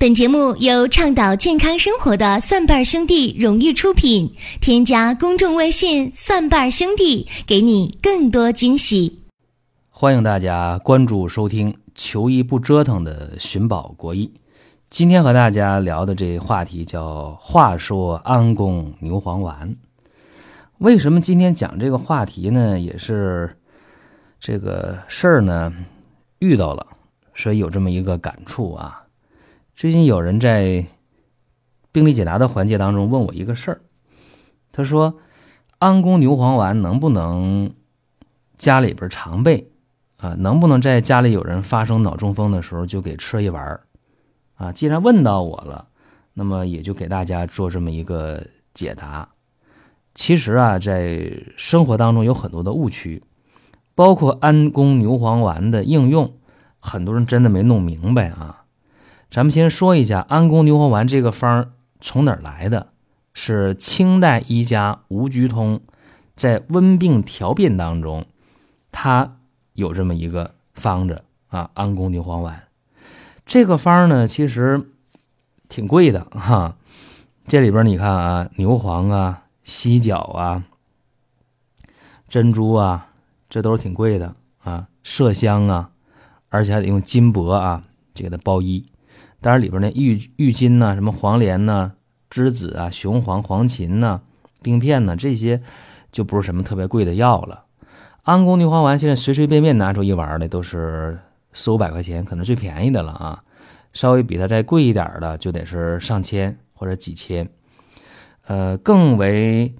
本节目由倡导健康生活的蒜瓣兄弟荣誉出品。添加公众微信“蒜瓣兄弟”，给你更多惊喜。欢迎大家关注收听“求医不折腾”的寻宝国医。今天和大家聊的这话题叫“话说安宫牛黄丸”。为什么今天讲这个话题呢？也是这个事儿呢遇到了，所以有这么一个感触啊。最近有人在病例解答的环节当中问我一个事儿，他说：“安宫牛黄丸能不能家里边常备啊？能不能在家里有人发生脑中风的时候就给吃一丸儿啊？”既然问到我了，那么也就给大家做这么一个解答。其实啊，在生活当中有很多的误区，包括安宫牛黄丸的应用，很多人真的没弄明白啊。咱们先说一下安宫牛黄丸这个方从哪儿来的？是清代医家吴鞠通在温病调变当中，他有这么一个方子啊，安宫牛黄丸。这个方呢，其实挺贵的哈。这里边你看啊，牛黄啊、犀角啊、珍珠啊，这都是挺贵的啊。麝香啊，而且还得用金箔啊，这个的包衣。当然，里边那郁郁金呐，什么黄连呐、栀子啊、雄黄、黄芩呐、冰片呐，这些就不是什么特别贵的药了。安宫牛黄丸现在随随便便拿出一丸来都是四五百块钱，可能最便宜的了啊。稍微比它再贵一点的，就得是上千或者几千。呃，更为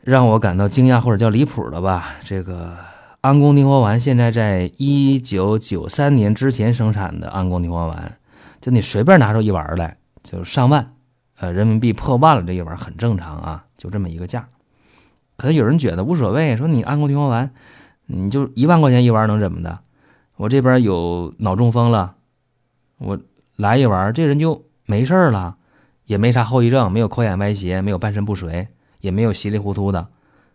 让我感到惊讶或者叫离谱的吧，这个安宫牛黄丸现在在一九九三年之前生产的安宫牛黄丸。就你随便拿出一丸来，就上万，呃，人民币破万了，这一丸很正常啊，就这么一个价。可能有人觉得无所谓，说你安宫牛黄丸，你就一万块钱一丸能怎么的？我这边有脑中风了，我来一丸，这人就没事了，也没啥后遗症，没有口眼歪斜，没有半身不遂，也没有稀里糊涂的，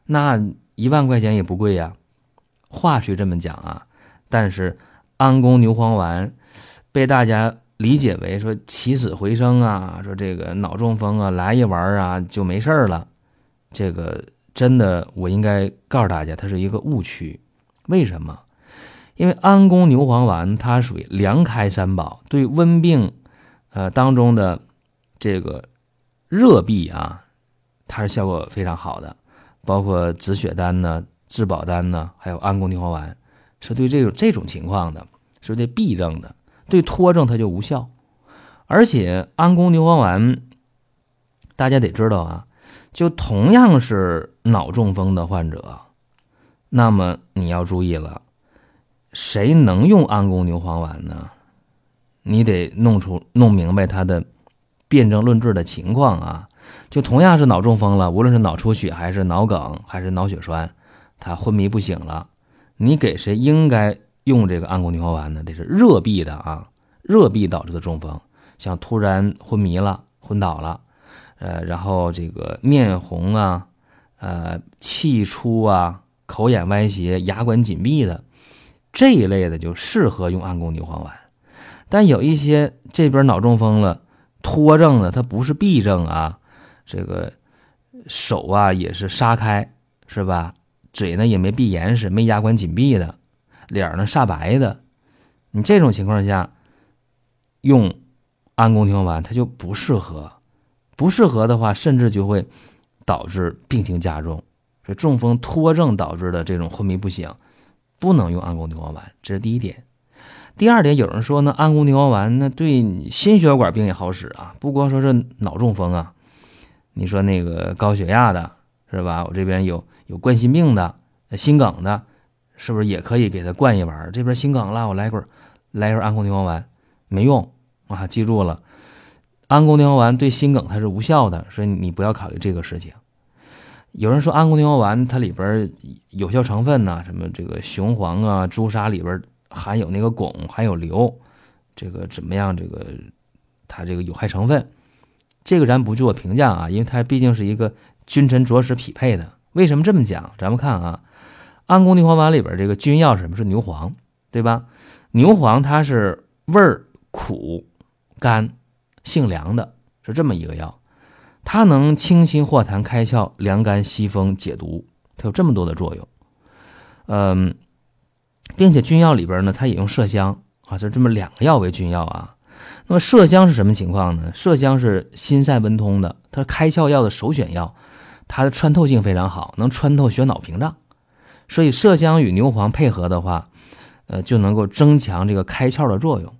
那一万块钱也不贵呀。话是这么讲啊，但是安宫牛黄丸被大家。理解为说起死回生啊，说这个脑中风啊，来一丸啊就没事了。这个真的，我应该告诉大家，它是一个误区。为什么？因为安宫牛黄丸它属于凉开三宝，对温病，呃当中的这个热痹啊，它是效果非常好的。包括止血丹呢、治保丹呢，还有安宫牛黄丸，是对这种这种情况的，是对痹症的。对脱症它就无效，而且安宫牛黄丸，大家得知道啊，就同样是脑中风的患者，那么你要注意了，谁能用安宫牛黄丸呢？你得弄出弄明白他的辨证论治的情况啊。就同样是脑中风了，无论是脑出血还是脑梗还是脑血栓，他昏迷不醒了，你给谁应该？用这个安宫牛黄丸呢，得是热痹的啊，热痹导致的中风，像突然昏迷了、昏倒了，呃，然后这个面红啊，呃，气出啊，口眼歪斜、牙关紧闭的这一类的，就适合用安宫牛黄丸。但有一些这边脑中风了、脱症了，它不是痹症啊，这个手啊也是沙开，是吧？嘴呢也没闭严实，没牙关紧闭的。脸呢煞白的，你这种情况下用安宫牛黄丸它就不适合，不适合的话，甚至就会导致病情加重。这中风脱症导致的这种昏迷不醒，不能用安宫牛黄丸，这是第一点。第二点，有人说呢，安宫牛黄丸那对心血管病也好使啊，不光说是脑中风啊，你说那个高血压的是吧？我这边有有冠心病的、心梗的。是不是也可以给他灌一丸？这边心梗了，我来根来根安宫牛黄丸，没用啊！记住了，安宫牛黄丸对心梗它是无效的，所以你不要考虑这个事情。有人说安宫牛黄丸它里边有效成分呢，什么这个雄黄啊、朱砂里边含有那个汞，含有硫，这个怎么样？这个它这个有害成分，这个咱不做评价啊，因为它毕竟是一个君臣佐使匹配的。为什么这么讲？咱们看啊。安宫牛黄丸里边这个君药是什么？是牛黄，对吧？牛黄它是味儿苦、甘，性凉的，是这么一个药。它能清心化痰、开窍、凉肝、息风、解毒，它有这么多的作用。嗯，并且君药里边呢，它也用麝香啊，就这么两个药为君药啊。那么麝香是什么情况呢？麝香是心散温通的，它是开窍药的首选药，它的穿透性非常好，能穿透血脑屏障。所以麝香与牛黄配合的话，呃，就能够增强这个开窍的作用。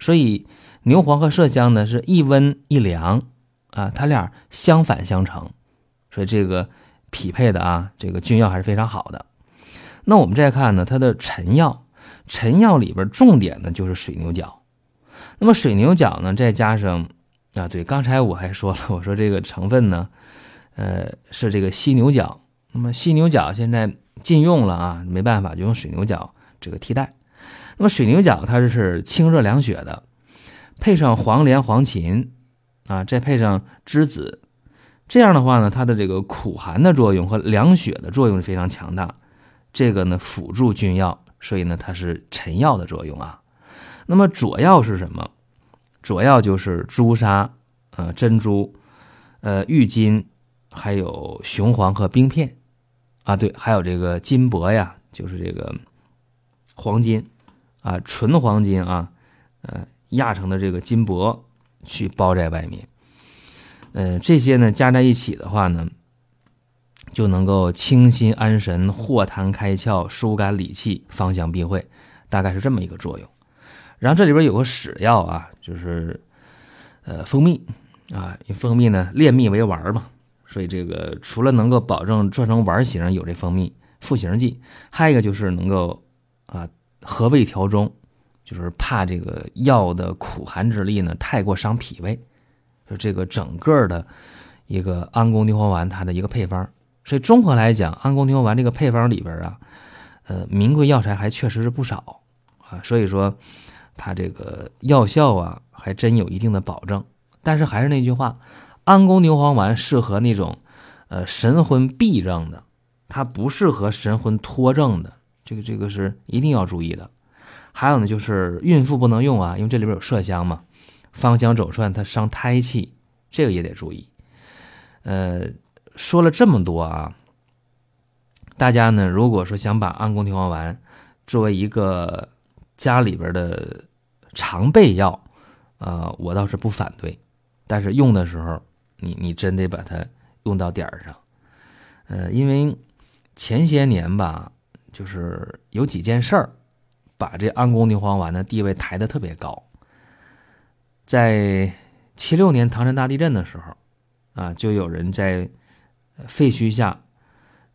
所以牛黄和麝香呢是一温一凉啊，它俩相反相成，所以这个匹配的啊，这个君药还是非常好的。那我们再看呢，它的臣药，臣药里边重点呢就是水牛角。那么水牛角呢，再加上啊，对，刚才我还说了，我说这个成分呢，呃，是这个犀牛角。那么犀牛角现在。禁用了啊，没办法，就用水牛角这个替代。那么水牛角它是清热凉血的，配上黄连、黄芩啊，再配上栀子，这样的话呢，它的这个苦寒的作用和凉血的作用是非常强大。这个呢辅助君药，所以呢它是臣药的作用啊。那么佐药是什么？佐药就是朱砂、呃珍珠、呃郁金，还有雄黄和冰片。啊，对，还有这个金箔呀，就是这个黄金啊，纯黄金啊，呃，压成的这个金箔去包在外面，嗯，这些呢加在一起的话呢，就能够清心安神、化痰开窍、疏肝理气、芳香避秽，大概是这么一个作用。然后这里边有个使药啊，就是呃蜂蜜啊，用蜂蜜呢炼蜜为丸嘛。所以这个除了能够保证做成丸型有这蜂蜜赋形剂，还有一个就是能够啊和胃调中，就是怕这个药的苦寒之力呢太过伤脾胃，就这个整个的一个安宫牛黄丸它的一个配方。所以综合来讲，安宫牛黄丸这个配方里边啊，呃名贵药材还确实是不少啊，所以说它这个药效啊还真有一定的保证。但是还是那句话。安宫牛黄丸适合那种，呃，神魂闭症的，它不适合神魂脱症的，这个这个是一定要注意的。还有呢，就是孕妇不能用啊，因为这里边有麝香嘛，芳香走窜它伤胎气，这个也得注意。呃，说了这么多啊，大家呢，如果说想把安宫牛黄丸作为一个家里边的常备药，呃，我倒是不反对，但是用的时候。你你真得把它用到点儿上，呃，因为前些年吧，就是有几件事儿，把这安宫牛黄丸的地位抬得特别高。在七六年唐山大地震的时候，啊，就有人在废墟下，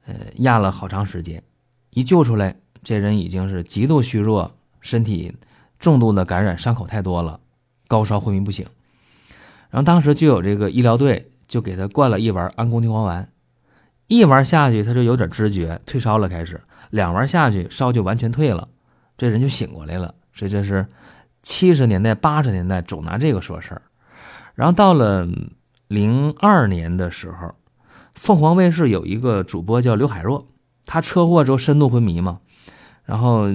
呃，压了好长时间，一救出来，这人已经是极度虚弱，身体重度的感染，伤口太多了，高烧昏迷不醒。然后当时就有这个医疗队就给他灌了一丸安宫牛黄丸，一丸下去他就有点知觉，退烧了开始，两丸下去烧就完全退了，这人就醒过来了。所以这是七十年代八十年代总拿这个说事儿。然后到了零二年的时候，凤凰卫视有一个主播叫刘海若，他车祸之后深度昏迷嘛，然后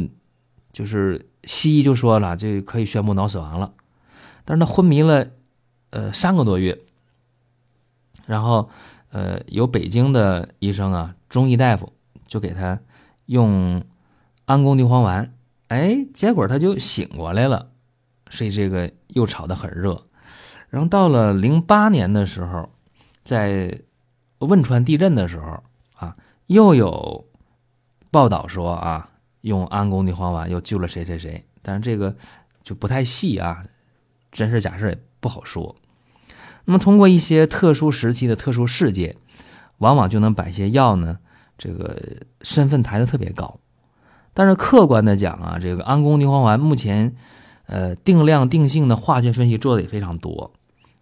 就是西医就说了，这可以宣布脑死亡了，但是他昏迷了。呃，三个多月，然后，呃，有北京的医生啊，中医大夫就给他用安宫牛黄丸，哎，结果他就醒过来了，所以这个又炒得很热。然后到了零八年的时候，在汶川地震的时候啊，又有报道说啊，用安宫牛黄丸又救了谁谁谁，但是这个就不太细啊。真是假事也不好说。那么，通过一些特殊时期的特殊事件，往往就能把一些药呢，这个身份抬得特别高。但是客观的讲啊，这个安宫牛黄丸目前，呃，定量定性的化学分析做的也非常多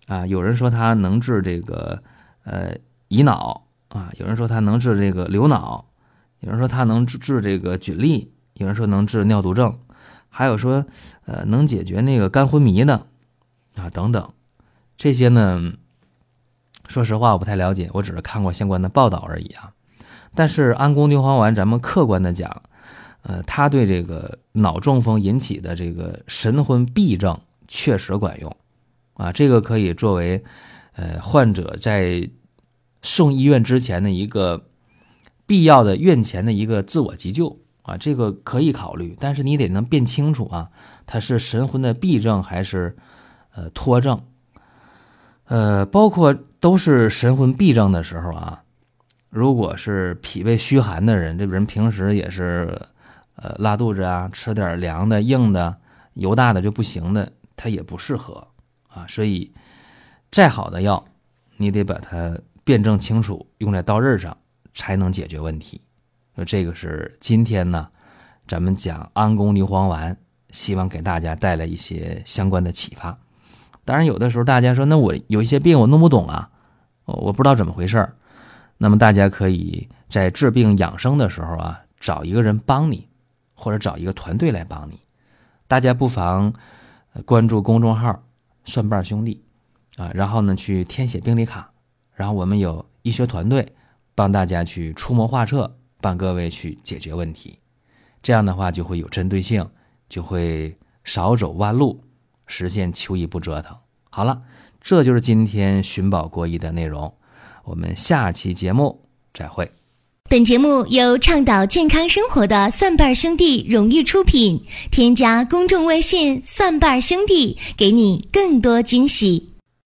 啊。有人说它能治这个呃乙脑啊，有人说它能治这个流脑，有人说它能治治这个菌痢，有人说能治尿毒症，还有说呃能解决那个肝昏迷的。啊，等等，这些呢，说实话我不太了解，我只是看过相关的报道而已啊。但是安宫牛黄丸，咱们客观的讲，呃，它对这个脑中风引起的这个神魂闭症确实管用，啊，这个可以作为呃患者在送医院之前的一个必要的院前的一个自我急救。啊，这个可以考虑，但是你得能辨清楚啊，它是神魂的痹症还是呃脱症，呃，包括都是神魂痹症的时候啊，如果是脾胃虚寒的人，这人平时也是呃拉肚子啊，吃点凉的、硬的、油大的就不行的，它也不适合啊，所以再好的药，你得把它。辩证清楚，用在刀刃上才能解决问题。那这个是今天呢，咱们讲安宫牛黄丸，希望给大家带来一些相关的启发。当然，有的时候大家说，那我有一些病我弄不懂啊，我不知道怎么回事儿。那么大家可以在治病养生的时候啊，找一个人帮你，或者找一个团队来帮你。大家不妨关注公众号“蒜瓣兄弟”啊，然后呢去填写病历卡。然后我们有医学团队帮大家去出谋划策，帮各位去解决问题。这样的话就会有针对性，就会少走弯路，实现求医不折腾。好了，这就是今天寻宝过亿的内容。我们下期节目再会。本节目由倡导健康生活的蒜瓣兄弟荣誉出品。添加公众微信“蒜瓣兄弟”，给你更多惊喜。